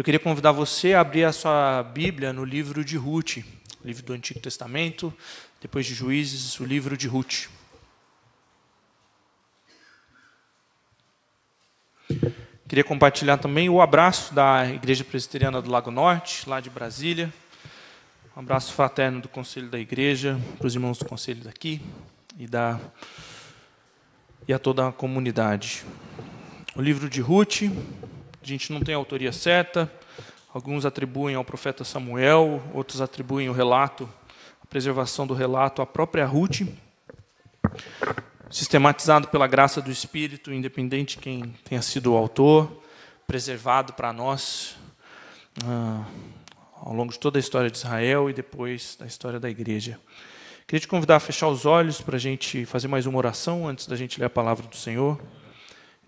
Eu queria convidar você a abrir a sua Bíblia no livro de Ruth, livro do Antigo Testamento, depois de Juízes, o livro de Ruth. Queria compartilhar também o abraço da Igreja Presbiteriana do Lago Norte, lá de Brasília. Um abraço fraterno do Conselho da Igreja, para os irmãos do Conselho daqui e, da, e a toda a comunidade. O livro de Ruth, a gente não tem autoria certa, alguns atribuem ao profeta Samuel, outros atribuem o relato, a preservação do relato à própria Ruth, sistematizado pela graça do Espírito, independente de quem tenha sido o autor, preservado para nós ah, ao longo de toda a história de Israel e depois da história da igreja. Queria te convidar a fechar os olhos para a gente fazer mais uma oração antes da gente ler a palavra do Senhor.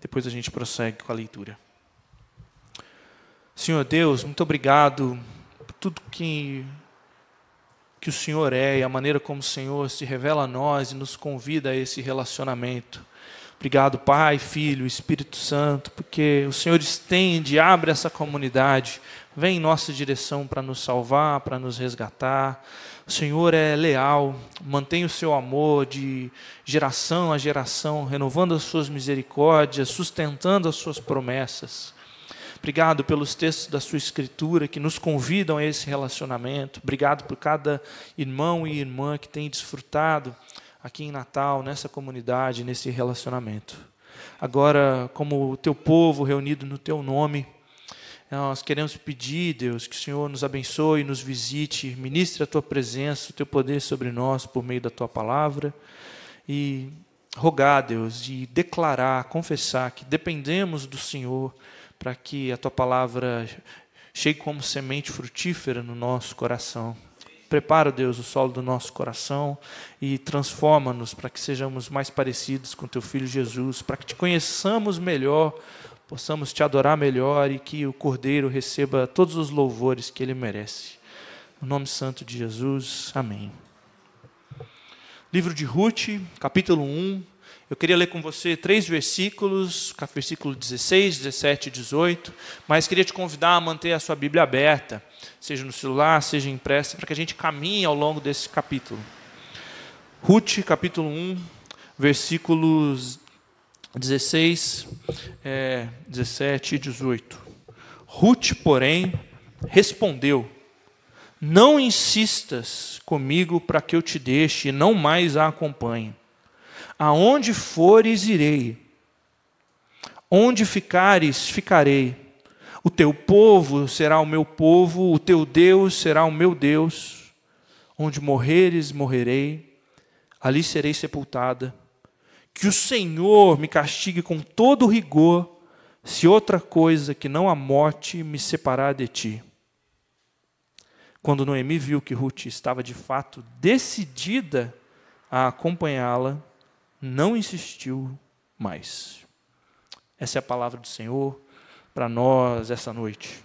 Depois a gente prossegue com a leitura. Senhor Deus, muito obrigado por tudo que, que o Senhor é e a maneira como o Senhor se revela a nós e nos convida a esse relacionamento. Obrigado, Pai, Filho, Espírito Santo, porque o Senhor estende, abre essa comunidade, vem em nossa direção para nos salvar, para nos resgatar. O Senhor é leal, mantém o seu amor de geração a geração, renovando as suas misericórdias, sustentando as suas promessas. Obrigado pelos textos da sua escritura que nos convidam a esse relacionamento. Obrigado por cada irmão e irmã que tem desfrutado aqui em Natal, nessa comunidade, nesse relacionamento. Agora, como o teu povo reunido no teu nome, nós queremos pedir, Deus, que o Senhor nos abençoe, nos visite, ministre a tua presença, o teu poder sobre nós por meio da tua palavra e rogar, Deus, de declarar, confessar que dependemos do Senhor para que a tua palavra chegue como semente frutífera no nosso coração. Prepara, Deus, o solo do nosso coração e transforma-nos para que sejamos mais parecidos com teu filho Jesus, para que te conheçamos melhor, possamos te adorar melhor e que o Cordeiro receba todos os louvores que ele merece. No nome santo de Jesus, amém. Livro de Ruth, capítulo 1, eu queria ler com você três versículos, versículo 16, 17 e 18, mas queria te convidar a manter a sua Bíblia aberta, seja no celular, seja impressa, para que a gente caminhe ao longo desse capítulo. Ruth, capítulo 1, versículos 16, é, 17 e 18. Ruth, porém, respondeu: Não insistas comigo para que eu te deixe e não mais a acompanhe Aonde fores, irei. Onde ficares, ficarei. O teu povo será o meu povo, o teu Deus será o meu Deus. Onde morreres, morrerei. Ali serei sepultada. Que o Senhor me castigue com todo rigor, se outra coisa que não a morte me separar de ti. Quando Noemi viu que Ruth estava de fato decidida a acompanhá-la, não insistiu mais. Essa é a palavra do Senhor para nós essa noite.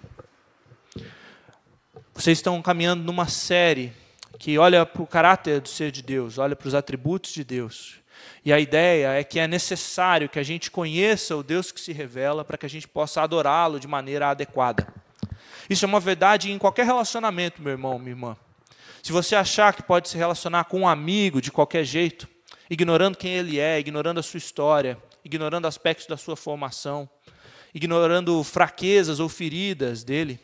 Vocês estão caminhando numa série que olha para o caráter do ser de Deus, olha para os atributos de Deus. E a ideia é que é necessário que a gente conheça o Deus que se revela para que a gente possa adorá-lo de maneira adequada. Isso é uma verdade em qualquer relacionamento, meu irmão, minha irmã. Se você achar que pode se relacionar com um amigo de qualquer jeito, ignorando quem ele é, ignorando a sua história, ignorando aspectos da sua formação, ignorando fraquezas ou feridas dele,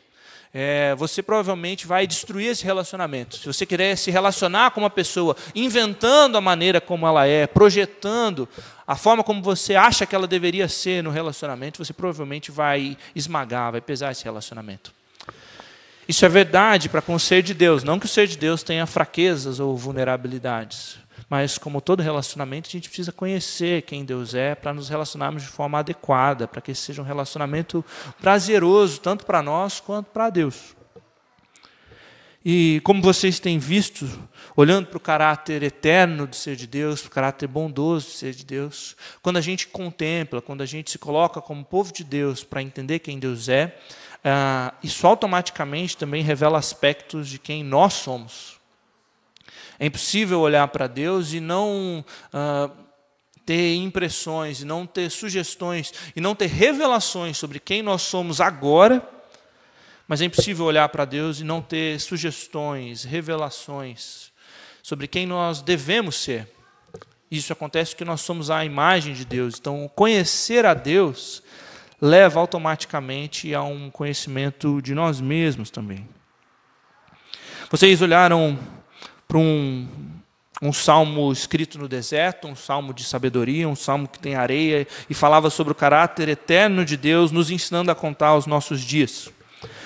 é, você provavelmente vai destruir esse relacionamento. Se você querer se relacionar com uma pessoa, inventando a maneira como ela é, projetando a forma como você acha que ela deveria ser no relacionamento, você provavelmente vai esmagar, vai pesar esse relacionamento. Isso é verdade para com o ser de Deus, não que o ser de Deus tenha fraquezas ou vulnerabilidades. Mas, como todo relacionamento, a gente precisa conhecer quem Deus é para nos relacionarmos de forma adequada, para que esse seja um relacionamento prazeroso, tanto para nós quanto para Deus. E como vocês têm visto, olhando para o caráter eterno do ser de Deus, para o caráter bondoso do ser de Deus, quando a gente contempla, quando a gente se coloca como povo de Deus para entender quem Deus é, uh, isso automaticamente também revela aspectos de quem nós somos. É impossível olhar para Deus e não uh, ter impressões, e não ter sugestões, e não ter revelações sobre quem nós somos agora, Mas é impossível olhar para Deus e não ter sugestões, revelações sobre quem nós devemos ser. Isso acontece porque nós somos a imagem de Deus. Então, conhecer a Deus leva automaticamente a um conhecimento de nós mesmos também. Vocês olharam para um, um salmo escrito no deserto, um salmo de sabedoria, um salmo que tem areia e falava sobre o caráter eterno de Deus, nos ensinando a contar os nossos dias.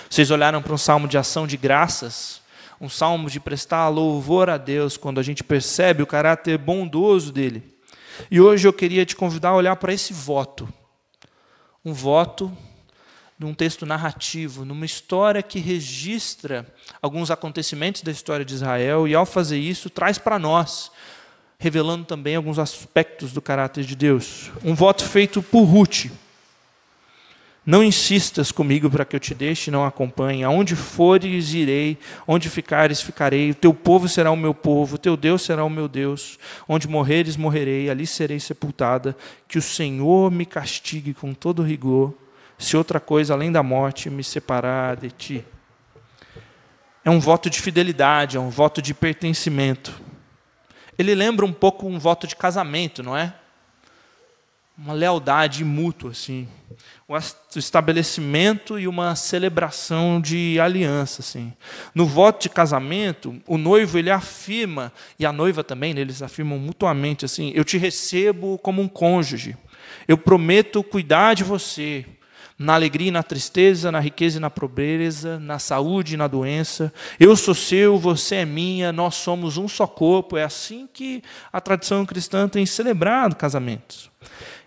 Vocês olharam para um salmo de ação de graças, um salmo de prestar louvor a Deus quando a gente percebe o caráter bondoso dele. E hoje eu queria te convidar a olhar para esse voto. Um voto num texto narrativo, numa história que registra alguns acontecimentos da história de Israel e, ao fazer isso, traz para nós, revelando também alguns aspectos do caráter de Deus. Um voto feito por Ruth. Não insistas comigo para que eu te deixe não acompanhe. Aonde fores, irei. Onde ficares, ficarei. O teu povo será o meu povo. O teu Deus será o meu Deus. Onde morreres, morrerei. Ali serei sepultada. Que o Senhor me castigue com todo rigor, se outra coisa além da morte me separar de ti. É um voto de fidelidade, é um voto de pertencimento. Ele lembra um pouco um voto de casamento, não é? Uma lealdade mútua, assim o estabelecimento e uma celebração de aliança. Assim. No voto de casamento, o noivo ele afirma, e a noiva também, né, eles afirmam mutuamente assim: Eu te recebo como um cônjuge, eu prometo cuidar de você, na alegria e na tristeza, na riqueza e na pobreza, na saúde e na doença. Eu sou seu, você é minha, nós somos um só corpo. É assim que a tradição cristã tem celebrado casamentos.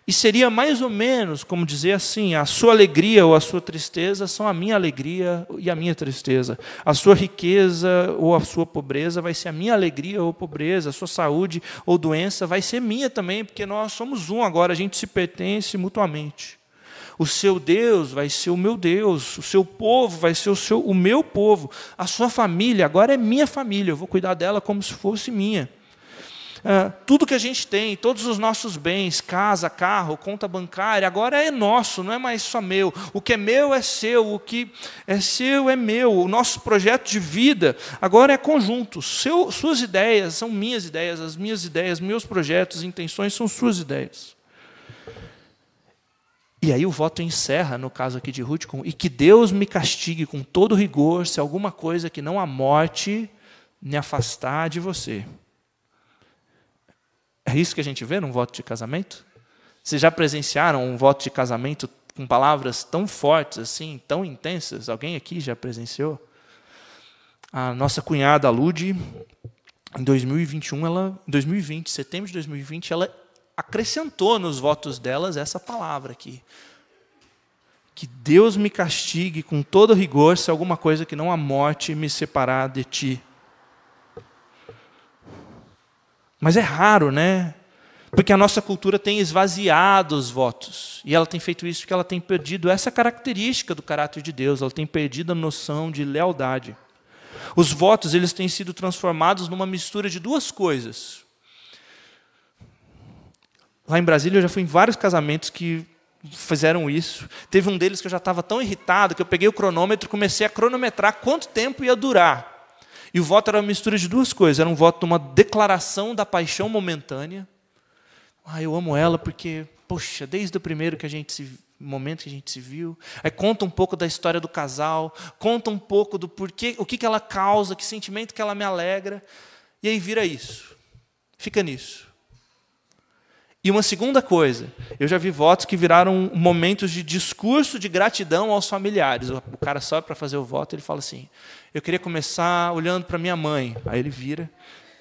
E seria mais ou menos como dizer assim: a sua alegria ou a sua tristeza são a minha alegria e a minha tristeza. A sua riqueza ou a sua pobreza vai ser a minha alegria ou pobreza. A sua saúde ou doença vai ser minha também, porque nós somos um agora, a gente se pertence mutuamente. O seu Deus vai ser o meu Deus, o seu povo vai ser o, seu, o meu povo, a sua família agora é minha família, eu vou cuidar dela como se fosse minha. Ah, tudo que a gente tem, todos os nossos bens, casa, carro, conta bancária, agora é nosso, não é mais só meu. O que é meu é seu, o que é seu é meu. O nosso projeto de vida agora é conjunto. Seu, suas ideias são minhas ideias, as minhas ideias, meus projetos, intenções são suas ideias. E aí o voto encerra, no caso aqui de Ruth, com, e que Deus me castigue com todo rigor se alguma coisa que não a morte me afastar de você. É isso que a gente vê num voto de casamento? Vocês já presenciaram um voto de casamento com palavras tão fortes assim, tão intensas? Alguém aqui já presenciou? A nossa cunhada Lude, em 2021, ela, 2020, setembro de 2020, ela acrescentou nos votos delas essa palavra aqui. Que Deus me castigue com todo rigor se alguma coisa que não a morte me separar de ti. Mas é raro, né? Porque a nossa cultura tem esvaziado os votos. E ela tem feito isso porque ela tem perdido essa característica do caráter de Deus, ela tem perdido a noção de lealdade. Os votos, eles têm sido transformados numa mistura de duas coisas. Lá em Brasília eu já fui em vários casamentos que fizeram isso. Teve um deles que eu já estava tão irritado que eu peguei o cronômetro e comecei a cronometrar quanto tempo ia durar. E o voto era uma mistura de duas coisas. Era um voto de uma declaração da paixão momentânea. Ah, eu amo ela porque, poxa, desde o primeiro que a gente se momento que a gente se viu. Aí conta um pouco da história do casal, conta um pouco do porquê, o que, que ela causa, que sentimento que ela me alegra. E aí vira isso. Fica nisso. E uma segunda coisa, eu já vi votos que viraram momentos de discurso de gratidão aos familiares. O cara sobe para fazer o voto, ele fala assim: Eu queria começar olhando para minha mãe. Aí ele vira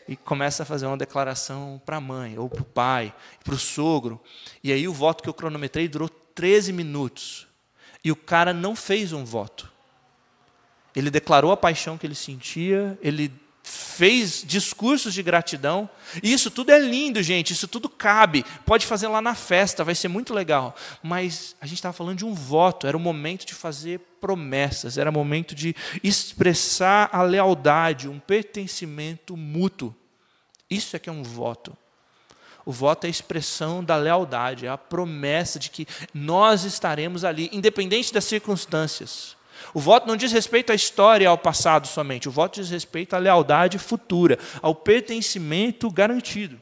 e começa a fazer uma declaração para a mãe, ou para o pai, para o sogro. E aí o voto que eu cronometrei durou 13 minutos. E o cara não fez um voto. Ele declarou a paixão que ele sentia, ele fez discursos de gratidão. E isso tudo é lindo, gente, isso tudo cabe. Pode fazer lá na festa, vai ser muito legal. Mas a gente estava falando de um voto, era o momento de fazer promessas, era o momento de expressar a lealdade, um pertencimento mútuo. Isso é que é um voto. O voto é a expressão da lealdade, é a promessa de que nós estaremos ali, independente das circunstâncias. O voto não diz respeito à história e ao passado somente, o voto diz respeito à lealdade futura, ao pertencimento garantido.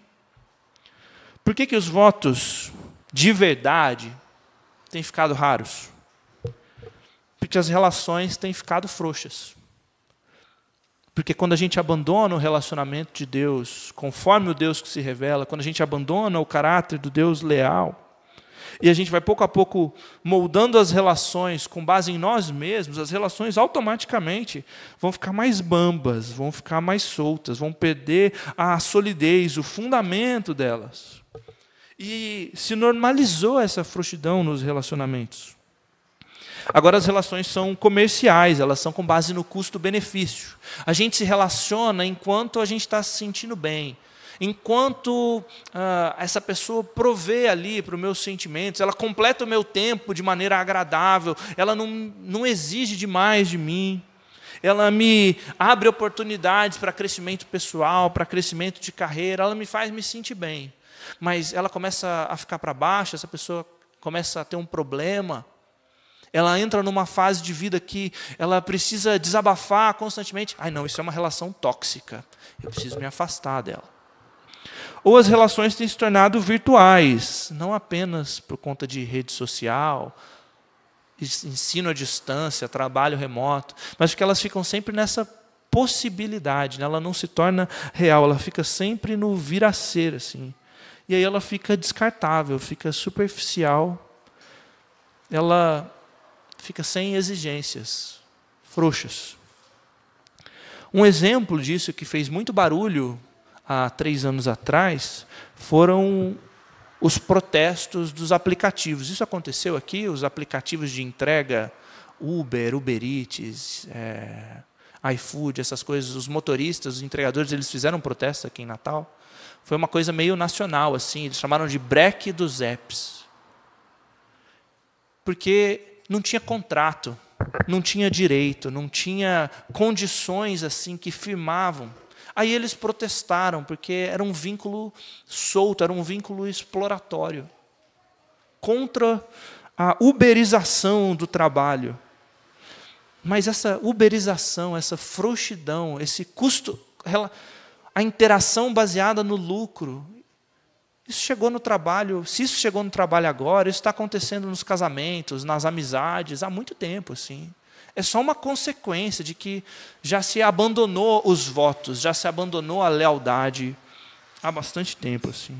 Por que, que os votos de verdade têm ficado raros? Porque as relações têm ficado frouxas. Porque quando a gente abandona o relacionamento de Deus, conforme o Deus que se revela, quando a gente abandona o caráter do Deus leal, e a gente vai pouco a pouco moldando as relações com base em nós mesmos, as relações automaticamente vão ficar mais bambas, vão ficar mais soltas, vão perder a solidez, o fundamento delas. E se normalizou essa frouxidão nos relacionamentos. Agora as relações são comerciais, elas são com base no custo-benefício. A gente se relaciona enquanto a gente está se sentindo bem enquanto ah, essa pessoa provê ali para os meus sentimentos, ela completa o meu tempo de maneira agradável, ela não, não exige demais de mim, ela me abre oportunidades para crescimento pessoal, para crescimento de carreira, ela me faz me sentir bem. Mas ela começa a ficar para baixo, essa pessoa começa a ter um problema, ela entra numa fase de vida que ela precisa desabafar constantemente. Ai, não, isso é uma relação tóxica. Eu preciso me afastar dela ou as relações têm se tornado virtuais, não apenas por conta de rede social, ensino à distância, trabalho remoto, mas porque elas ficam sempre nessa possibilidade, né? ela não se torna real, ela fica sempre no vir a ser, assim. E aí ela fica descartável, fica superficial, ela fica sem exigências, frouxas. Um exemplo disso que fez muito barulho há três anos atrás, foram os protestos dos aplicativos. Isso aconteceu aqui, os aplicativos de entrega, Uber, Uber Eats, é, iFood, essas coisas, os motoristas, os entregadores, eles fizeram um protesto aqui em Natal. Foi uma coisa meio nacional, assim, eles chamaram de break dos apps. Porque não tinha contrato, não tinha direito, não tinha condições assim que firmavam Aí eles protestaram, porque era um vínculo solto, era um vínculo exploratório contra a uberização do trabalho. Mas essa uberização, essa frouxidão, esse custo, a interação baseada no lucro, isso chegou no trabalho, se isso chegou no trabalho agora, isso está acontecendo nos casamentos, nas amizades, há muito tempo, assim é só uma consequência de que já se abandonou os votos, já se abandonou a lealdade há bastante tempo. assim.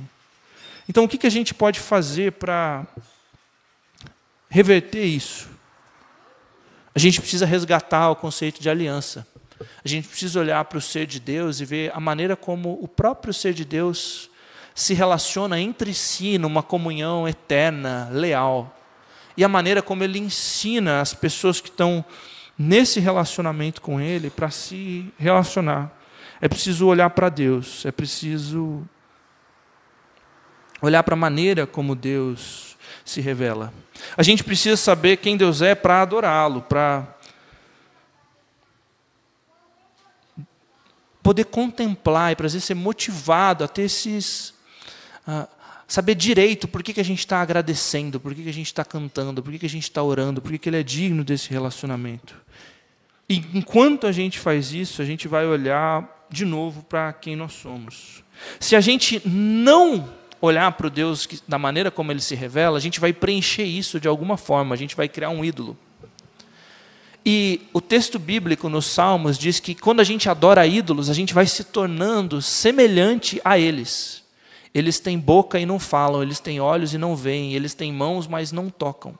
Então, o que a gente pode fazer para reverter isso? A gente precisa resgatar o conceito de aliança. A gente precisa olhar para o ser de Deus e ver a maneira como o próprio ser de Deus se relaciona entre si numa comunhão eterna, leal e a maneira como ele ensina as pessoas que estão nesse relacionamento com ele para se relacionar. É preciso olhar para Deus, é preciso olhar para a maneira como Deus se revela. A gente precisa saber quem Deus é para adorá-lo, para poder contemplar e para ser motivado a ter esses. Uh, saber direito por que, que a gente está agradecendo, por que, que a gente está cantando, por que, que a gente está orando, por que, que ele é digno desse relacionamento. E enquanto a gente faz isso, a gente vai olhar de novo para quem nós somos. Se a gente não olhar para o Deus que, da maneira como ele se revela, a gente vai preencher isso de alguma forma, a gente vai criar um ídolo. E o texto bíblico nos Salmos diz que quando a gente adora ídolos, a gente vai se tornando semelhante a eles. Eles têm boca e não falam, eles têm olhos e não veem, eles têm mãos, mas não tocam.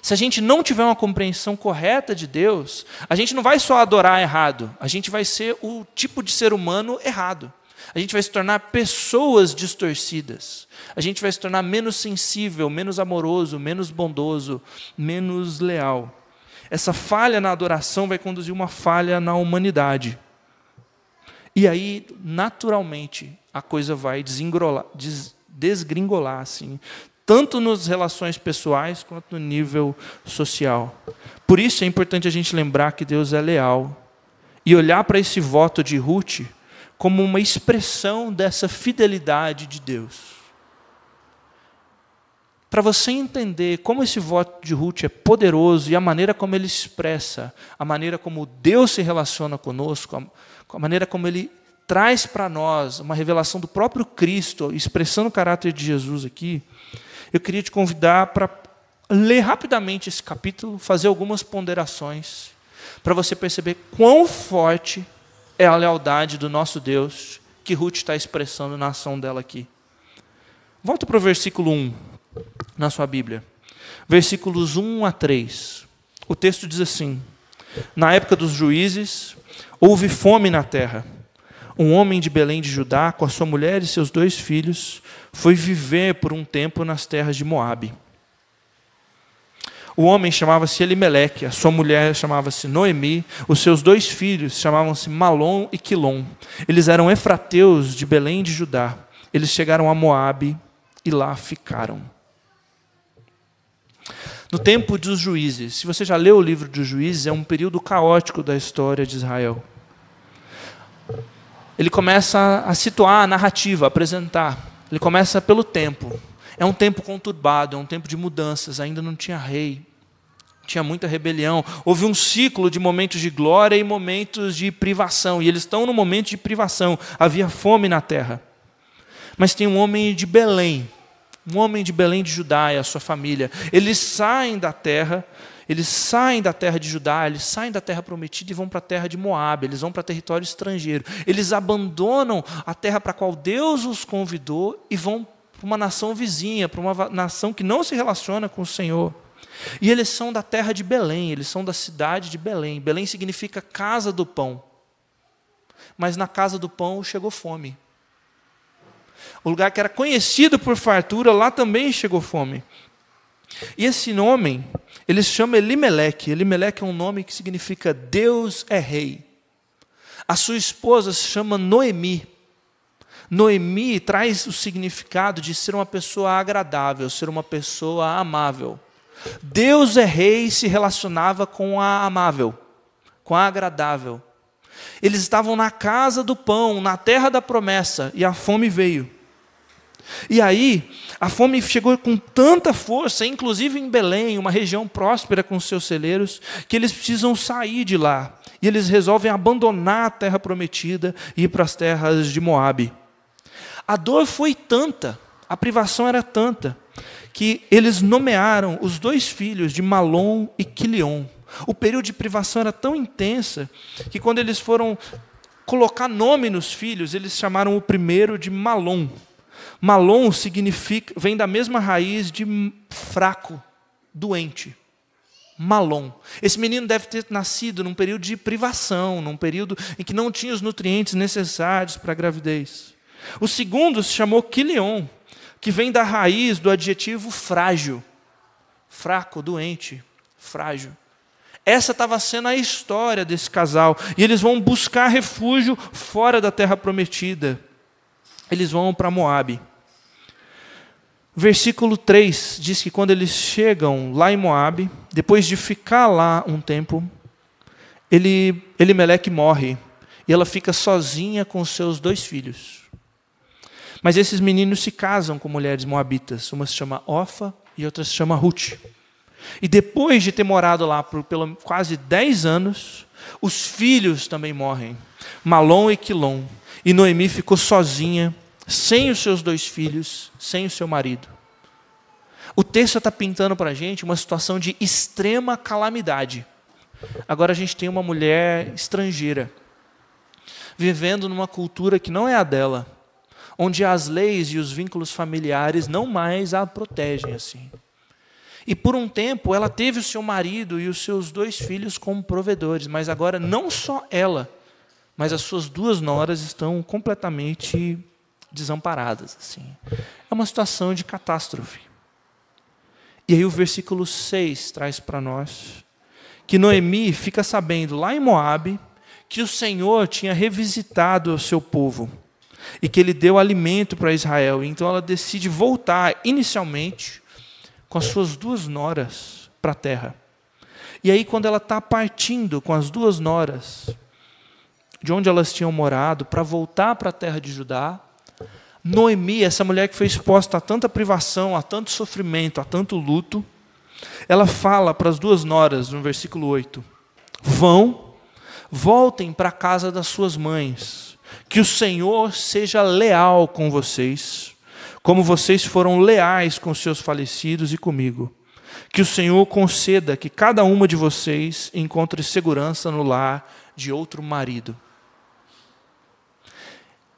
Se a gente não tiver uma compreensão correta de Deus, a gente não vai só adorar errado, a gente vai ser o tipo de ser humano errado. A gente vai se tornar pessoas distorcidas. A gente vai se tornar menos sensível, menos amoroso, menos bondoso, menos leal. Essa falha na adoração vai conduzir uma falha na humanidade. E aí, naturalmente, a coisa vai des, desgringolar, assim, tanto nas relações pessoais quanto no nível social. Por isso é importante a gente lembrar que Deus é leal e olhar para esse voto de Ruth como uma expressão dessa fidelidade de Deus. para você entender como esse voto de Ruth é poderoso e a maneira como ele expressa, a maneira como Deus se relaciona conosco, a maneira como ele traz para nós uma revelação do próprio Cristo, expressando o caráter de Jesus aqui, eu queria te convidar para ler rapidamente esse capítulo, fazer algumas ponderações, para você perceber quão forte é a lealdade do nosso Deus que Ruth está expressando na ação dela aqui. Volta para o versículo 1 na sua Bíblia. Versículos 1 a 3. O texto diz assim: Na época dos juízes, houve fome na terra. Um homem de Belém de Judá, com a sua mulher e seus dois filhos, foi viver por um tempo nas terras de Moabe. O homem chamava-se Elimeleque, a sua mulher chamava-se Noemi, os seus dois filhos chamavam-se Malom e Quilom. Eles eram efrateus de Belém de Judá. Eles chegaram a Moabe e lá ficaram. No tempo dos juízes, se você já leu o livro dos juízes, é um período caótico da história de Israel. Ele começa a situar a narrativa, a apresentar. Ele começa pelo tempo. É um tempo conturbado, é um tempo de mudanças, ainda não tinha rei, tinha muita rebelião. Houve um ciclo de momentos de glória e momentos de privação, e eles estão no momento de privação. Havia fome na terra. Mas tem um homem de Belém, um homem de Belém de Judá e a sua família. Eles saem da terra, eles saem da terra de Judá, eles saem da terra prometida e vão para a terra de Moab, eles vão para território estrangeiro. Eles abandonam a terra para a qual Deus os convidou e vão para uma nação vizinha, para uma nação que não se relaciona com o Senhor. E eles são da terra de Belém, eles são da cidade de Belém. Belém significa casa do pão. Mas na casa do pão chegou fome. O lugar que era conhecido por fartura, lá também chegou fome. E esse nome, ele se chama Elimeleque. Elimeleque é um nome que significa Deus é rei. A sua esposa se chama Noemi. Noemi traz o significado de ser uma pessoa agradável, ser uma pessoa amável. Deus é rei se relacionava com a amável, com a agradável. Eles estavam na casa do pão, na terra da promessa, e a fome veio. E aí, a fome chegou com tanta força, inclusive em Belém, uma região próspera com seus celeiros, que eles precisam sair de lá. E eles resolvem abandonar a terra prometida e ir para as terras de Moabe. A dor foi tanta, a privação era tanta, que eles nomearam os dois filhos de Malom e Quilion. O período de privação era tão intensa que quando eles foram colocar nome nos filhos, eles chamaram o primeiro de Malom. Malom significa, vem da mesma raiz de fraco, doente. Malom. Esse menino deve ter nascido num período de privação, num período em que não tinha os nutrientes necessários para a gravidez. O segundo se chamou Quilion, que vem da raiz do adjetivo frágil. Fraco, doente, frágil. Essa estava sendo a história desse casal. E eles vão buscar refúgio fora da terra prometida. Eles vão para Moabe. Versículo 3 diz que quando eles chegam lá em Moabe, depois de ficar lá um tempo, ele, Elimeleque morre. E ela fica sozinha com seus dois filhos. Mas esses meninos se casam com mulheres moabitas. Uma se chama Ofa e outra se chama Ruth. E depois de ter morado lá por pelo, quase 10 anos, os filhos também morrem. Malom e Quilom. E Noemi ficou sozinha, sem os seus dois filhos, sem o seu marido. O texto está pintando para a gente uma situação de extrema calamidade. Agora a gente tem uma mulher estrangeira, vivendo numa cultura que não é a dela onde as leis e os vínculos familiares não mais a protegem assim. E por um tempo ela teve o seu marido e os seus dois filhos como provedores, mas agora não só ela, mas as suas duas noras estão completamente desamparadas assim. É uma situação de catástrofe. E aí o versículo 6 traz para nós que Noemi fica sabendo lá em Moabe que o Senhor tinha revisitado o seu povo e que ele deu alimento para Israel. Então ela decide voltar inicialmente com as suas duas noras para a terra. E aí, quando ela está partindo com as duas noras, de onde elas tinham morado, para voltar para a terra de Judá, Noemi, essa mulher que foi exposta a tanta privação, a tanto sofrimento, a tanto luto, ela fala para as duas noras, no versículo 8: Vão, voltem para a casa das suas mães, que o Senhor seja leal com vocês, como vocês foram leais com seus falecidos e comigo. Que o Senhor conceda que cada uma de vocês encontre segurança no lar de outro marido.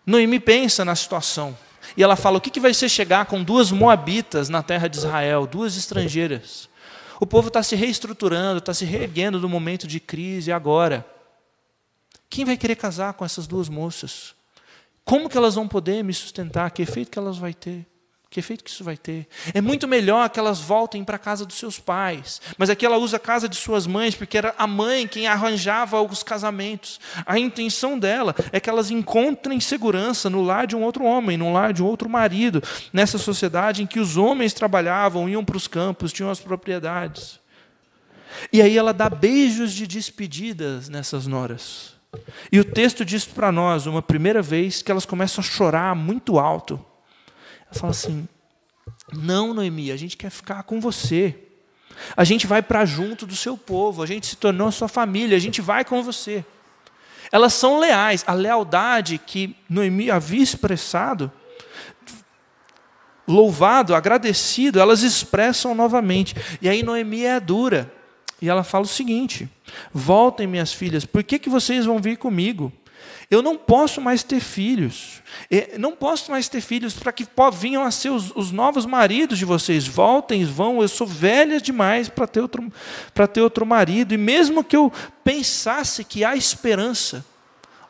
Noemi pensa na situação. E ela fala: o que, que vai ser chegar com duas moabitas na terra de Israel, duas estrangeiras? O povo está se reestruturando, está se reerguendo do momento de crise agora. Quem vai querer casar com essas duas moças? Como que elas vão poder me sustentar? Que efeito que elas vão ter? Que efeito que isso vai ter? É muito melhor que elas voltem para a casa dos seus pais. Mas aqui ela usa a casa de suas mães, porque era a mãe quem arranjava os casamentos. A intenção dela é que elas encontrem segurança no lar de um outro homem, no lar de um outro marido, nessa sociedade em que os homens trabalhavam, iam para os campos, tinham as propriedades. E aí ela dá beijos de despedidas nessas noras. E o texto diz para nós, uma primeira vez, que elas começam a chorar muito alto. Ela fala assim: Não, Noemi, a gente quer ficar com você. A gente vai para junto do seu povo, a gente se tornou sua família, a gente vai com você. Elas são leais, a lealdade que Noemi havia expressado, louvado, agradecido, elas expressam novamente. E aí Noemi é dura. E ela fala o seguinte: Voltem, minhas filhas, por que, que vocês vão vir comigo? Eu não posso mais ter filhos. Não posso mais ter filhos para que venham a ser os, os, novos maridos de vocês. Voltem, vão. Eu sou velha demais para ter, outro, ter outro marido. E mesmo que eu pensasse que há esperança,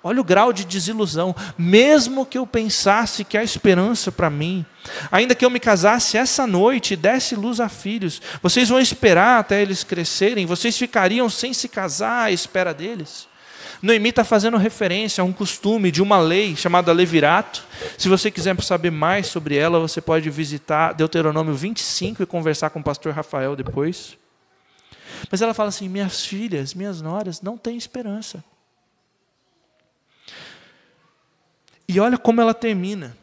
olha o grau de desilusão. Mesmo que eu pensasse que há esperança para mim, ainda que eu me casasse essa noite e desse luz a filhos, vocês vão esperar até eles crescerem? Vocês ficariam sem se casar à espera deles? Noemi está fazendo referência a um costume de uma lei chamada Levirato. Se você quiser saber mais sobre ela, você pode visitar Deuteronômio 25 e conversar com o pastor Rafael depois. Mas ela fala assim: minhas filhas, minhas noras, não têm esperança. E olha como ela termina.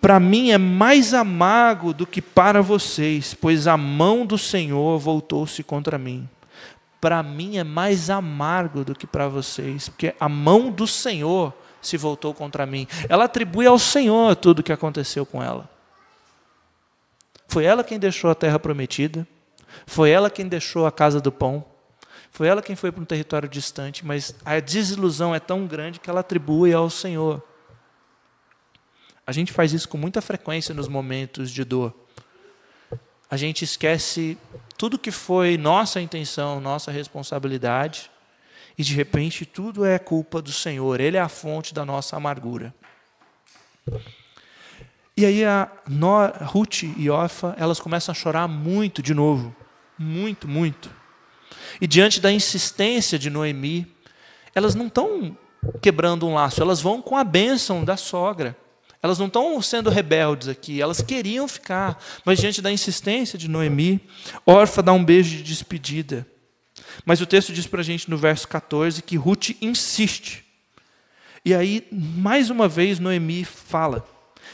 Para mim é mais amargo do que para vocês, pois a mão do Senhor voltou-se contra mim para mim é mais amargo do que para vocês, porque a mão do Senhor se voltou contra mim. Ela atribui ao Senhor tudo o que aconteceu com ela. Foi ela quem deixou a terra prometida, foi ela quem deixou a casa do pão, foi ela quem foi para um território distante, mas a desilusão é tão grande que ela atribui ao Senhor. A gente faz isso com muita frequência nos momentos de dor. A gente esquece tudo que foi nossa intenção, nossa responsabilidade, e de repente tudo é culpa do Senhor, Ele é a fonte da nossa amargura. E aí a Nor, Ruth e Orfa, elas começam a chorar muito de novo, muito, muito. E diante da insistência de Noemi, elas não estão quebrando um laço, elas vão com a bênção da sogra. Elas não estão sendo rebeldes aqui, elas queriam ficar, mas diante da insistência de Noemi, Orfa dá um beijo de despedida. Mas o texto diz para a gente no verso 14 que Ruth insiste. E aí, mais uma vez, Noemi fala: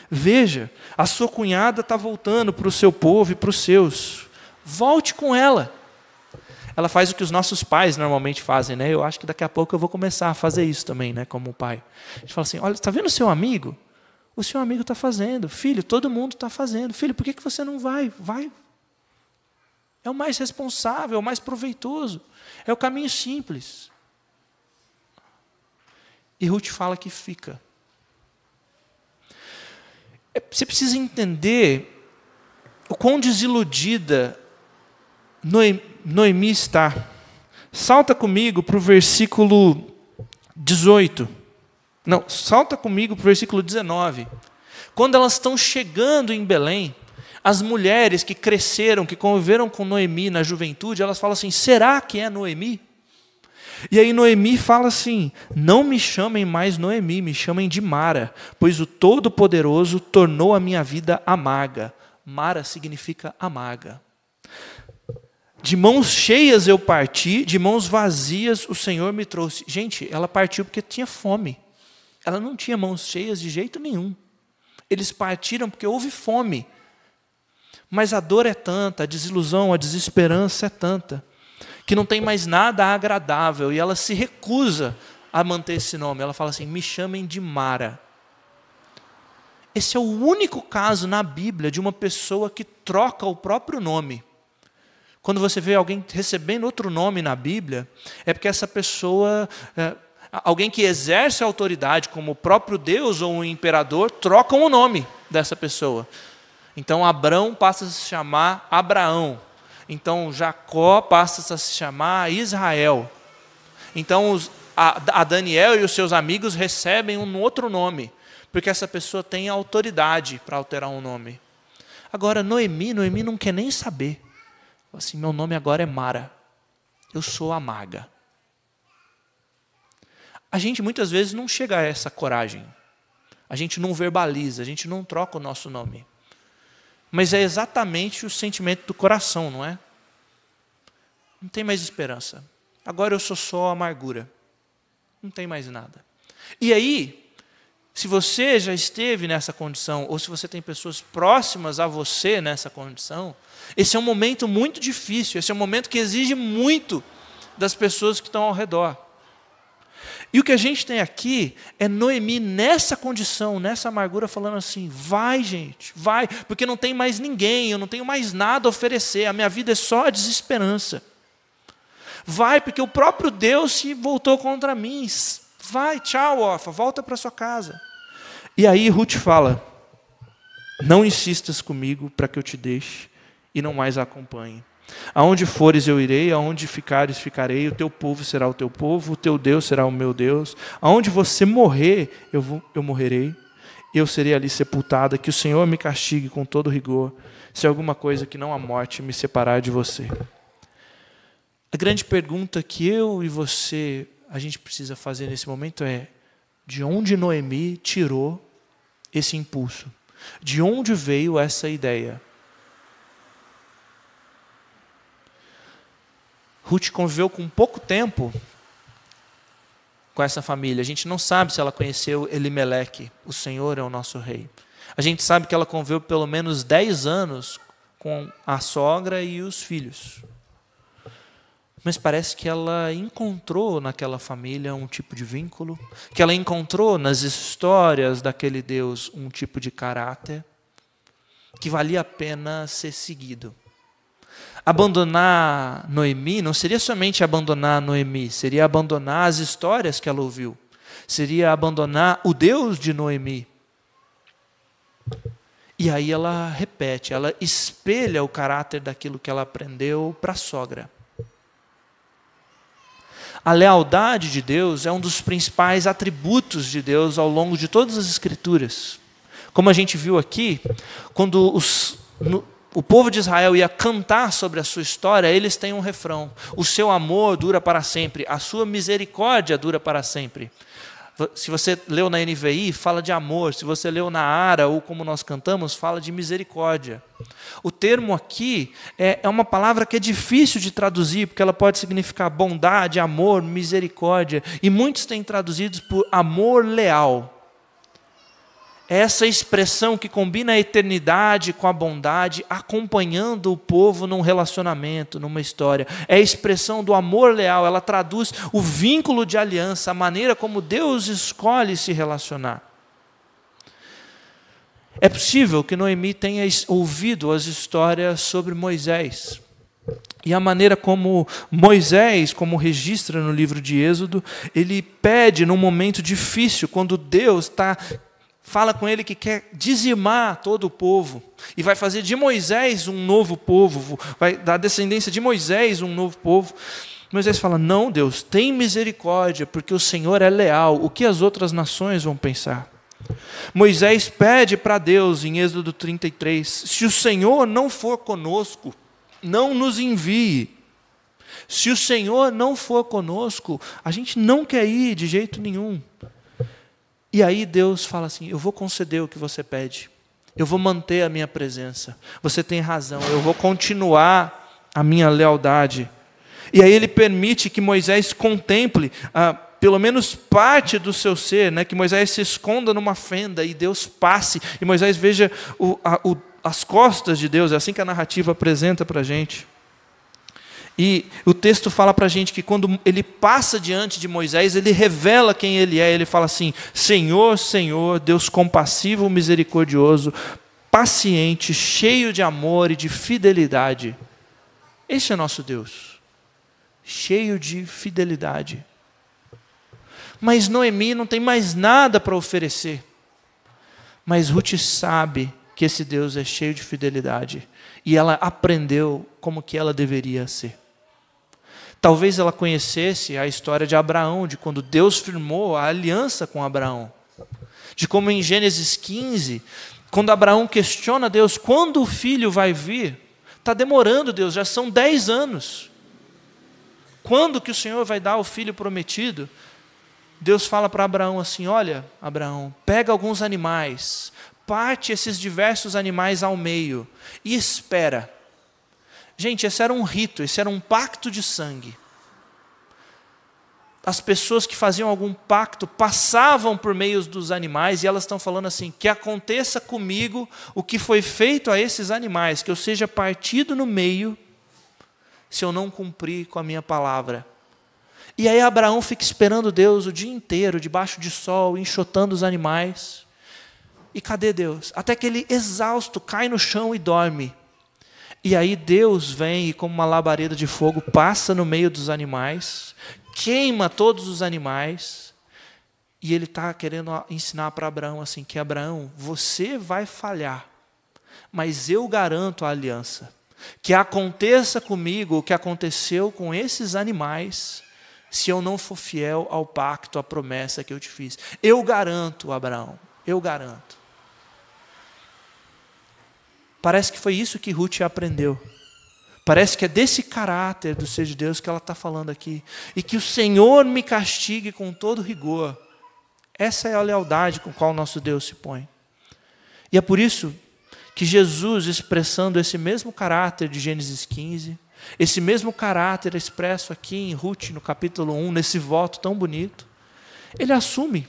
Veja, a sua cunhada está voltando para o seu povo e para os seus. Volte com ela. Ela faz o que os nossos pais normalmente fazem, né? Eu acho que daqui a pouco eu vou começar a fazer isso também, né? Como pai. A gente fala assim: olha, está vendo o seu amigo? O seu amigo está fazendo. Filho, todo mundo está fazendo. Filho, por que, que você não vai? Vai. É o mais responsável, é o mais proveitoso. É o caminho simples. E Ruth fala que fica. É, você precisa entender o quão desiludida Noemi está. Salta comigo para o versículo 18. Não, salta comigo para o versículo 19. Quando elas estão chegando em Belém, as mulheres que cresceram, que conviveram com Noemi na juventude, elas falam assim: será que é Noemi? E aí Noemi fala assim: Não me chamem mais Noemi, me chamem de Mara, pois o Todo-Poderoso tornou a minha vida amarga. Mara significa amarga. De mãos cheias eu parti, de mãos vazias o Senhor me trouxe. Gente, ela partiu porque tinha fome. Ela não tinha mãos cheias de jeito nenhum. Eles partiram porque houve fome. Mas a dor é tanta, a desilusão, a desesperança é tanta, que não tem mais nada agradável e ela se recusa a manter esse nome. Ela fala assim: me chamem de Mara. Esse é o único caso na Bíblia de uma pessoa que troca o próprio nome. Quando você vê alguém recebendo outro nome na Bíblia, é porque essa pessoa, é, alguém que exerce autoridade como o próprio Deus ou o imperador, trocam o nome dessa pessoa. Então Abrão passa a se chamar Abraão. Então Jacó passa a se chamar Israel. Então os, a, a Daniel e os seus amigos recebem um outro nome porque essa pessoa tem autoridade para alterar um nome. Agora, Noemi, Noemi não quer nem saber. Assim, meu nome agora é Mara. Eu sou a maga. A gente muitas vezes não chega a essa coragem. A gente não verbaliza, a gente não troca o nosso nome. Mas é exatamente o sentimento do coração, não é? Não tem mais esperança. Agora eu sou só amargura. Não tem mais nada. E aí, se você já esteve nessa condição, ou se você tem pessoas próximas a você nessa condição, esse é um momento muito difícil, esse é um momento que exige muito das pessoas que estão ao redor. E o que a gente tem aqui é Noemi nessa condição, nessa amargura, falando assim: vai, gente, vai, porque não tem mais ninguém, eu não tenho mais nada a oferecer, a minha vida é só a desesperança. Vai, porque o próprio Deus se voltou contra mim. Vai, tchau, Ofa, volta para sua casa. E aí Ruth fala: Não insistas comigo para que eu te deixe e não mais a acompanhe. Aonde fores eu irei, aonde ficares ficarei, o teu povo será o teu povo, o teu Deus será o meu Deus. Aonde você morrer, eu, vou, eu morrerei, eu serei ali sepultada, que o Senhor me castigue com todo rigor, se alguma coisa que não a morte me separar de você. A grande pergunta que eu e você a gente precisa fazer nesse momento é: de onde Noemi tirou esse impulso? De onde veio essa ideia? Ruth conviveu com pouco tempo com essa família. A gente não sabe se ela conheceu Elimeleque, o Senhor é o nosso rei. A gente sabe que ela conviveu pelo menos 10 anos com a sogra e os filhos mas parece que ela encontrou naquela família um tipo de vínculo, que ela encontrou nas histórias daquele Deus um tipo de caráter que valia a pena ser seguido. Abandonar Noemi não seria somente abandonar Noemi, seria abandonar as histórias que ela ouviu, seria abandonar o Deus de Noemi. E aí ela repete, ela espelha o caráter daquilo que ela aprendeu para a sogra. A lealdade de Deus é um dos principais atributos de Deus ao longo de todas as Escrituras. Como a gente viu aqui, quando os, no, o povo de Israel ia cantar sobre a sua história, eles têm um refrão: O seu amor dura para sempre, a sua misericórdia dura para sempre. Se você leu na NVI, fala de amor. Se você leu na Ara, ou como nós cantamos, fala de misericórdia. O termo aqui é, é uma palavra que é difícil de traduzir, porque ela pode significar bondade, amor, misericórdia. E muitos têm traduzidos por amor leal essa expressão que combina a eternidade com a bondade, acompanhando o povo num relacionamento, numa história. É a expressão do amor leal, ela traduz o vínculo de aliança, a maneira como Deus escolhe se relacionar. É possível que Noemi tenha ouvido as histórias sobre Moisés. E a maneira como Moisés, como registra no livro de Êxodo, ele pede num momento difícil, quando Deus está fala com ele que quer dizimar todo o povo e vai fazer de Moisés um novo povo, vai da descendência de Moisés um novo povo. Moisés fala: Não, Deus, tem misericórdia, porque o Senhor é leal. O que as outras nações vão pensar? Moisés pede para Deus em Êxodo 33: Se o Senhor não for conosco, não nos envie. Se o Senhor não for conosco, a gente não quer ir de jeito nenhum. E aí Deus fala assim: Eu vou conceder o que você pede, eu vou manter a minha presença. Você tem razão, eu vou continuar a minha lealdade. E aí ele permite que Moisés contemple ah, pelo menos parte do seu ser, né, que Moisés se esconda numa fenda e Deus passe, e Moisés veja o, a, o, as costas de Deus, é assim que a narrativa apresenta para a gente. E o texto fala para a gente que quando ele passa diante de Moisés, ele revela quem ele é. Ele fala assim: Senhor, Senhor, Deus compassivo, misericordioso, paciente, cheio de amor e de fidelidade. Esse é nosso Deus, cheio de fidelidade. Mas Noemi não tem mais nada para oferecer. Mas Ruth sabe que esse Deus é cheio de fidelidade e ela aprendeu como que ela deveria ser. Talvez ela conhecesse a história de Abraão, de quando Deus firmou a aliança com Abraão. De como em Gênesis 15, quando Abraão questiona Deus, quando o filho vai vir? Está demorando, Deus, já são dez anos. Quando que o Senhor vai dar o filho prometido? Deus fala para Abraão assim: Olha, Abraão, pega alguns animais, parte esses diversos animais ao meio e espera. Gente, esse era um rito, esse era um pacto de sangue. As pessoas que faziam algum pacto passavam por meio dos animais e elas estão falando assim: que aconteça comigo o que foi feito a esses animais, que eu seja partido no meio, se eu não cumprir com a minha palavra. E aí Abraão fica esperando Deus o dia inteiro, debaixo de sol, enxotando os animais. E cadê Deus? Até que ele, exausto, cai no chão e dorme. E aí Deus vem e, como uma labareda de fogo, passa no meio dos animais, queima todos os animais. E ele está querendo ensinar para Abraão assim: que Abraão, você vai falhar, mas eu garanto a aliança. Que aconteça comigo o que aconteceu com esses animais, se eu não for fiel ao pacto, à promessa que eu te fiz. Eu garanto, Abraão, eu garanto. Parece que foi isso que Ruth aprendeu. Parece que é desse caráter do ser de Deus que ela está falando aqui. E que o Senhor me castigue com todo rigor. Essa é a lealdade com a qual nosso Deus se põe. E é por isso que Jesus, expressando esse mesmo caráter de Gênesis 15, esse mesmo caráter expresso aqui em Ruth, no capítulo 1, nesse voto tão bonito, ele assume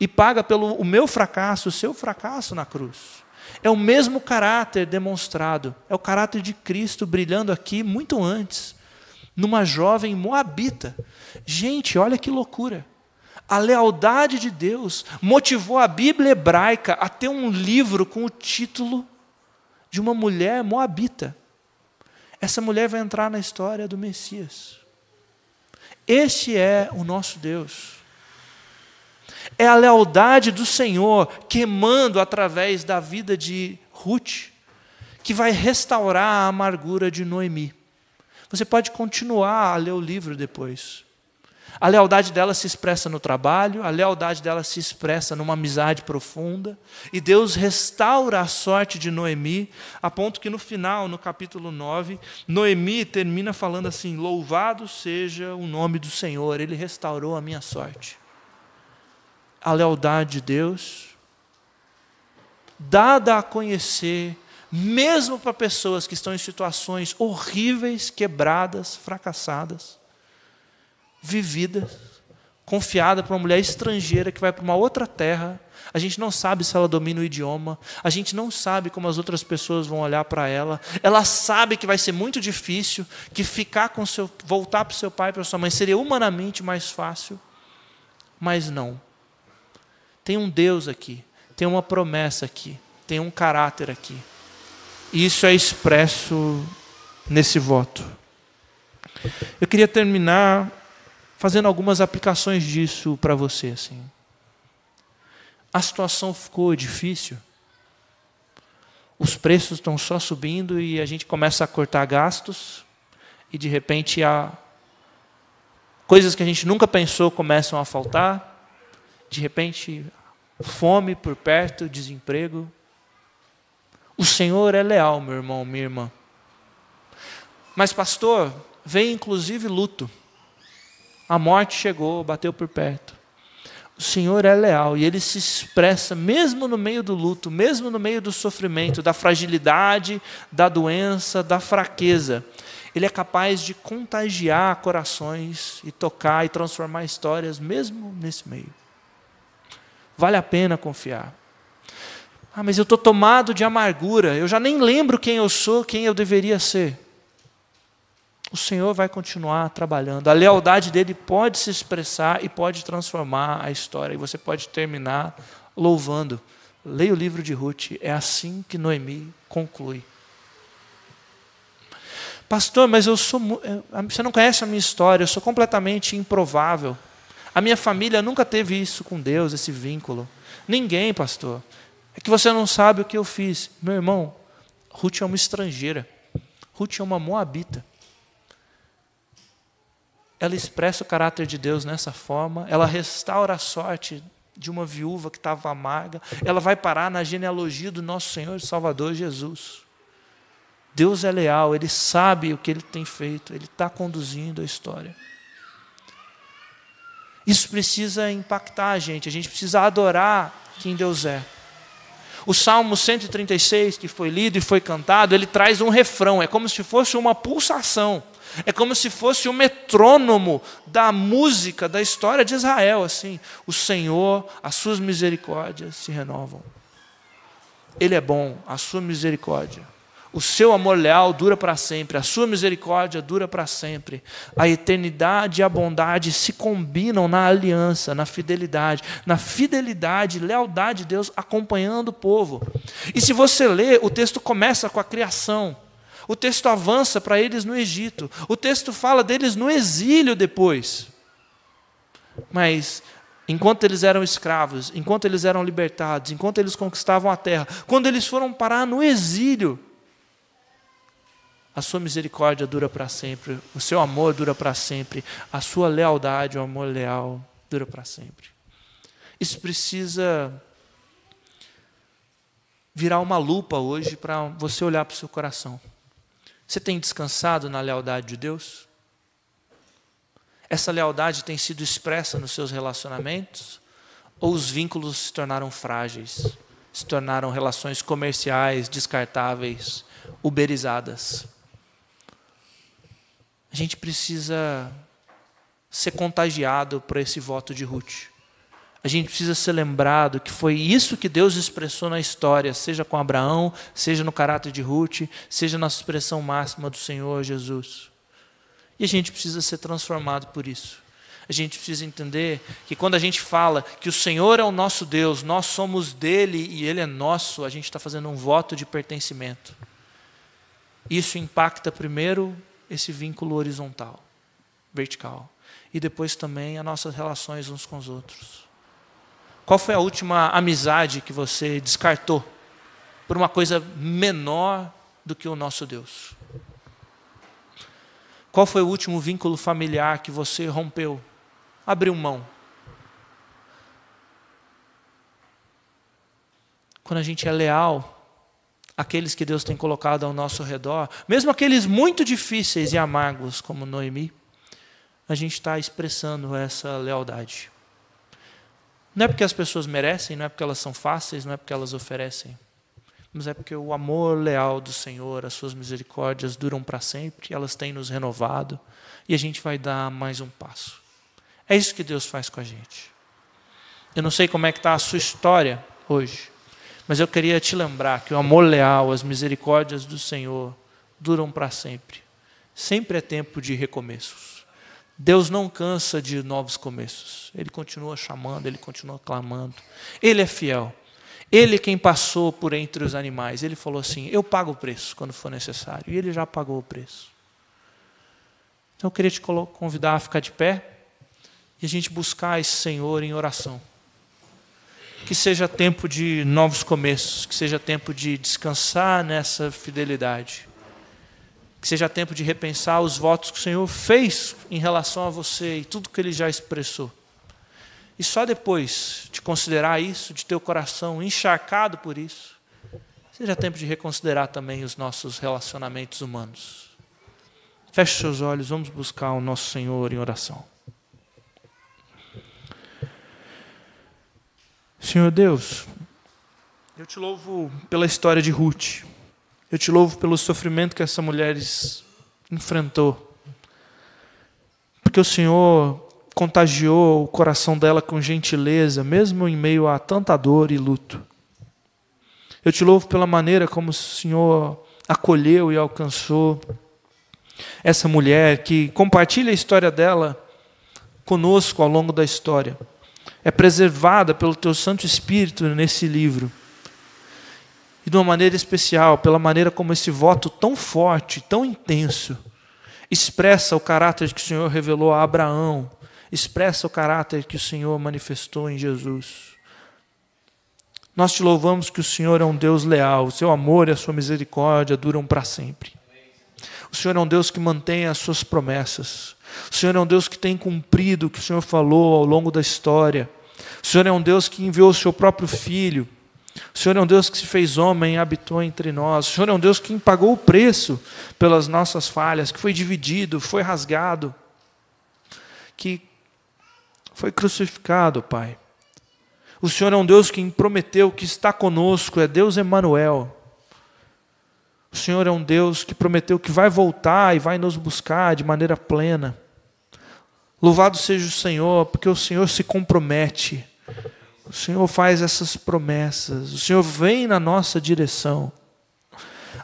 e paga pelo o meu fracasso, o seu fracasso na cruz. É o mesmo caráter demonstrado, é o caráter de Cristo brilhando aqui muito antes, numa jovem moabita. Gente, olha que loucura. A lealdade de Deus motivou a Bíblia hebraica a ter um livro com o título de uma mulher moabita. Essa mulher vai entrar na história do Messias. Esse é o nosso Deus. É a lealdade do Senhor queimando através da vida de Ruth, que vai restaurar a amargura de Noemi. Você pode continuar a ler o livro depois. A lealdade dela se expressa no trabalho, a lealdade dela se expressa numa amizade profunda, e Deus restaura a sorte de Noemi, a ponto que no final, no capítulo 9, Noemi termina falando assim: Louvado seja o nome do Senhor, Ele restaurou a minha sorte. A lealdade de Deus, dada a conhecer, mesmo para pessoas que estão em situações horríveis, quebradas, fracassadas vivida, confiada para uma mulher estrangeira que vai para uma outra terra. A gente não sabe se ela domina o idioma, a gente não sabe como as outras pessoas vão olhar para ela. Ela sabe que vai ser muito difícil, que ficar com seu, voltar para seu pai para sua mãe seria humanamente mais fácil, mas não. Tem um Deus aqui, tem uma promessa aqui, tem um caráter aqui. E isso é expresso nesse voto. Eu queria terminar fazendo algumas aplicações disso para você. Assim. A situação ficou difícil, os preços estão só subindo e a gente começa a cortar gastos e de repente há coisas que a gente nunca pensou começam a faltar, de repente fome por perto, desemprego. O Senhor é leal, meu irmão, minha irmã. Mas pastor, vem inclusive luto. A morte chegou, bateu por perto. O Senhor é leal e ele se expressa mesmo no meio do luto, mesmo no meio do sofrimento, da fragilidade, da doença, da fraqueza. Ele é capaz de contagiar corações e tocar e transformar histórias, mesmo nesse meio. Vale a pena confiar. Ah, mas eu estou tomado de amargura, eu já nem lembro quem eu sou, quem eu deveria ser. O Senhor vai continuar trabalhando. A lealdade dele pode se expressar e pode transformar a história. E você pode terminar louvando. Leia o livro de Ruth. É assim que Noemi conclui. Pastor, mas eu sou. Eh, você não conhece a minha história, eu sou completamente improvável. A minha família nunca teve isso com Deus, esse vínculo. Ninguém, pastor. É que você não sabe o que eu fiz. Meu irmão, Ruth é uma estrangeira. Ruth é uma moabita. Ela expressa o caráter de Deus nessa forma, ela restaura a sorte de uma viúva que estava amarga, ela vai parar na genealogia do nosso Senhor e Salvador Jesus. Deus é leal, Ele sabe o que Ele tem feito, Ele está conduzindo a história. Isso precisa impactar a gente, a gente precisa adorar quem Deus é. O Salmo 136, que foi lido e foi cantado, ele traz um refrão, é como se fosse uma pulsação, é como se fosse o metrônomo da música da história de Israel. Assim, o Senhor, as suas misericórdias se renovam. Ele é bom, a sua misericórdia o seu amor leal dura para sempre, a sua misericórdia dura para sempre. A eternidade e a bondade se combinam na aliança, na fidelidade, na fidelidade e lealdade de Deus acompanhando o povo. E se você ler, o texto começa com a criação. O texto avança para eles no Egito. O texto fala deles no exílio depois. Mas enquanto eles eram escravos, enquanto eles eram libertados, enquanto eles conquistavam a terra, quando eles foram parar no exílio, a sua misericórdia dura para sempre, o seu amor dura para sempre, a sua lealdade, o amor leal dura para sempre. Isso precisa virar uma lupa hoje para você olhar para o seu coração. Você tem descansado na lealdade de Deus? Essa lealdade tem sido expressa nos seus relacionamentos? Ou os vínculos se tornaram frágeis? Se tornaram relações comerciais descartáveis, uberizadas? A gente precisa ser contagiado por esse voto de Ruth. A gente precisa ser lembrado que foi isso que Deus expressou na história, seja com Abraão, seja no caráter de Ruth, seja na expressão máxima do Senhor Jesus. E a gente precisa ser transformado por isso. A gente precisa entender que quando a gente fala que o Senhor é o nosso Deus, nós somos dele e ele é nosso, a gente está fazendo um voto de pertencimento. Isso impacta primeiro esse vínculo horizontal, vertical. E depois também as nossas relações uns com os outros. Qual foi a última amizade que você descartou por uma coisa menor do que o nosso Deus? Qual foi o último vínculo familiar que você rompeu, abriu mão? Quando a gente é leal aqueles que Deus tem colocado ao nosso redor, mesmo aqueles muito difíceis e amargos, como Noemi, a gente está expressando essa lealdade. Não é porque as pessoas merecem, não é porque elas são fáceis, não é porque elas oferecem, mas é porque o amor leal do Senhor, as suas misericórdias duram para sempre, elas têm nos renovado e a gente vai dar mais um passo. É isso que Deus faz com a gente. Eu não sei como é que está a sua história hoje. Mas eu queria te lembrar que o amor leal, as misericórdias do Senhor duram para sempre. Sempre é tempo de recomeços. Deus não cansa de novos começos. Ele continua chamando, ele continua clamando. Ele é fiel. Ele quem passou por entre os animais. Ele falou assim: Eu pago o preço quando for necessário. E ele já pagou o preço. Então eu queria te convidar a ficar de pé e a gente buscar esse Senhor em oração que seja tempo de novos começos, que seja tempo de descansar nessa fidelidade, que seja tempo de repensar os votos que o Senhor fez em relação a você e tudo que Ele já expressou. E só depois de considerar isso, de ter o coração encharcado por isso, seja tempo de reconsiderar também os nossos relacionamentos humanos. Feche seus olhos, vamos buscar o nosso Senhor em oração. Senhor Deus, eu te louvo pela história de Ruth. Eu te louvo pelo sofrimento que essa mulher enfrentou. Porque o Senhor contagiou o coração dela com gentileza, mesmo em meio a tanta dor e luto. Eu te louvo pela maneira como o Senhor acolheu e alcançou essa mulher que compartilha a história dela conosco ao longo da história. É preservada pelo teu Santo Espírito nesse livro. E de uma maneira especial, pela maneira como esse voto tão forte, tão intenso, expressa o caráter que o Senhor revelou a Abraão, expressa o caráter que o Senhor manifestou em Jesus. Nós te louvamos que o Senhor é um Deus leal, o seu amor e a sua misericórdia duram para sempre. O Senhor é um Deus que mantém as suas promessas. O Senhor é um Deus que tem cumprido o que o Senhor falou ao longo da história. O Senhor é um Deus que enviou o seu próprio filho. O Senhor é um Deus que se fez homem e habitou entre nós. O Senhor é um Deus que pagou o preço pelas nossas falhas, que foi dividido, foi rasgado, que foi crucificado, Pai. O Senhor é um Deus que prometeu que está conosco, é Deus Emanuel. O Senhor é um Deus que prometeu que vai voltar e vai nos buscar de maneira plena. Louvado seja o Senhor, porque o Senhor se compromete. O Senhor faz essas promessas. O Senhor vem na nossa direção.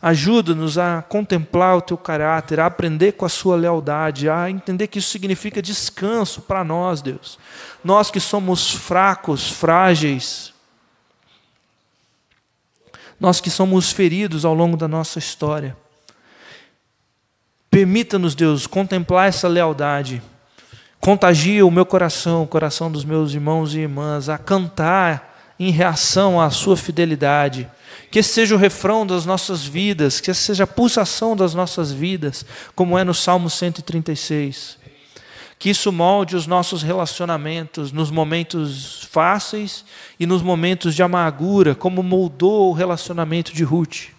Ajuda-nos a contemplar o teu caráter, a aprender com a sua lealdade, a entender que isso significa descanso para nós, Deus. Nós que somos fracos, frágeis, nós que somos feridos ao longo da nossa história. Permita-nos, Deus, contemplar essa lealdade. Contagia o meu coração, o coração dos meus irmãos e irmãs, a cantar em reação à sua fidelidade. Que esse seja o refrão das nossas vidas, que essa seja a pulsação das nossas vidas, como é no Salmo 136 que isso molde os nossos relacionamentos nos momentos fáceis e nos momentos de amargura, como moldou o relacionamento de Ruth.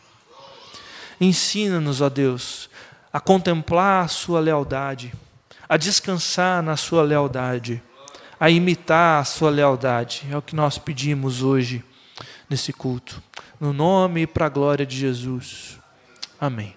Ensina-nos, ó Deus, a contemplar a Sua lealdade, a descansar na Sua lealdade, a imitar a Sua lealdade. É o que nós pedimos hoje nesse culto. No nome e para a glória de Jesus. Amém.